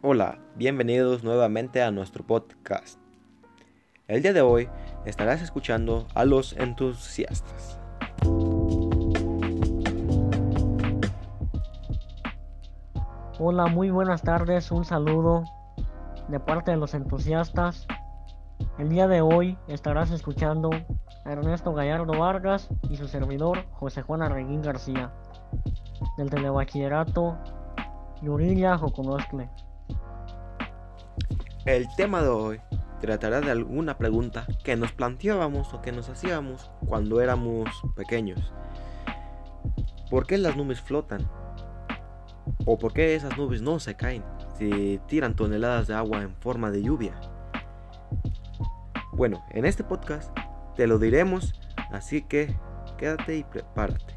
Hola, bienvenidos nuevamente a nuestro podcast. El día de hoy estarás escuchando a los entusiastas. Hola, muy buenas tardes, un saludo de parte de los entusiastas. El día de hoy estarás escuchando a Ernesto Gallardo Vargas y su servidor José Juan Arreguín García, del Telebachillerato Yuriria Joconoscle. El tema de hoy tratará de alguna pregunta que nos planteábamos o que nos hacíamos cuando éramos pequeños. ¿Por qué las nubes flotan? ¿O por qué esas nubes no se caen si tiran toneladas de agua en forma de lluvia? Bueno, en este podcast te lo diremos, así que quédate y prepárate.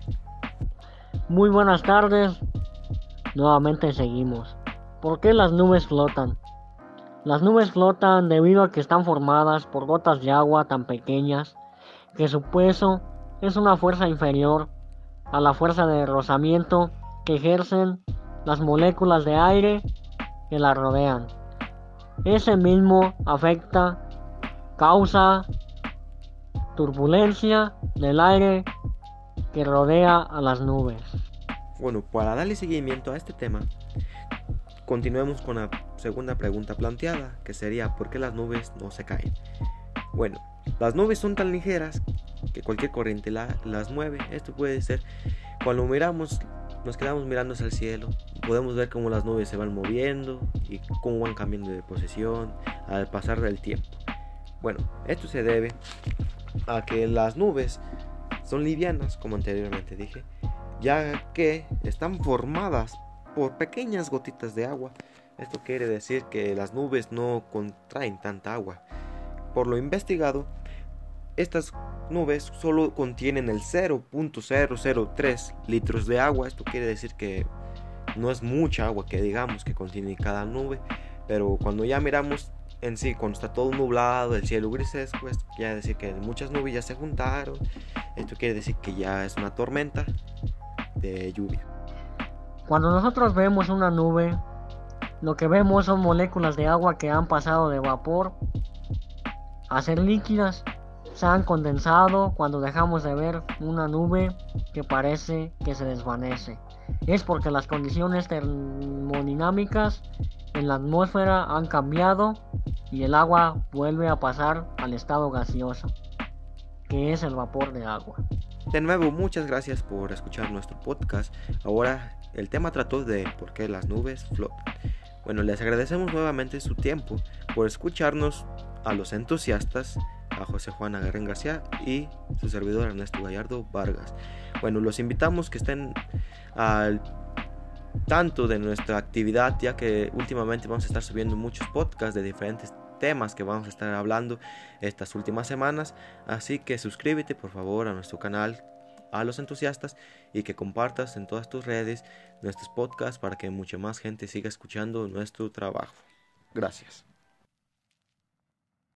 Muy buenas tardes, nuevamente seguimos. ¿Por qué las nubes flotan? Las nubes flotan debido a que están formadas por gotas de agua tan pequeñas que su peso es una fuerza inferior a la fuerza de rozamiento que ejercen las moléculas de aire que la rodean. Ese mismo afecta, causa turbulencia del aire que rodea a las nubes. Bueno, para darle seguimiento a este tema, continuemos con la segunda pregunta planteada, que sería ¿por qué las nubes no se caen? Bueno, las nubes son tan ligeras que cualquier corriente las mueve. Esto puede ser cuando miramos, nos quedamos mirando hacia el cielo, podemos ver cómo las nubes se van moviendo y cómo van cambiando de posición al pasar del tiempo. Bueno, esto se debe a que las nubes son livianas, como anteriormente dije, ya que están formadas por pequeñas gotitas de agua. Esto quiere decir que las nubes no contraen tanta agua. Por lo investigado, estas nubes solo contienen el 0.003 litros de agua. Esto quiere decir que no es mucha agua que digamos que contiene cada nube. Pero cuando ya miramos en sí, cuando está todo nublado, el cielo grises, pues quiere decir que muchas nubes ya se juntaron. Esto quiere decir que ya es una tormenta de lluvia. Cuando nosotros vemos una nube, lo que vemos son moléculas de agua que han pasado de vapor a ser líquidas, se han condensado cuando dejamos de ver una nube que parece que se desvanece. Es porque las condiciones termodinámicas en la atmósfera han cambiado y el agua vuelve a pasar al estado gaseoso, que es el vapor de agua. De nuevo, muchas gracias por escuchar nuestro podcast. Ahora el tema trató de por qué las nubes flotan. Bueno, les agradecemos nuevamente su tiempo por escucharnos a los entusiastas, a José Juan Agarren García y su servidor Ernesto Gallardo Vargas. Bueno, los invitamos que estén al tanto de nuestra actividad, ya que últimamente vamos a estar subiendo muchos podcasts de diferentes temas que vamos a estar hablando estas últimas semanas. Así que suscríbete por favor a nuestro canal a los entusiastas y que compartas en todas tus redes nuestros podcasts para que mucha más gente siga escuchando nuestro trabajo. Gracias.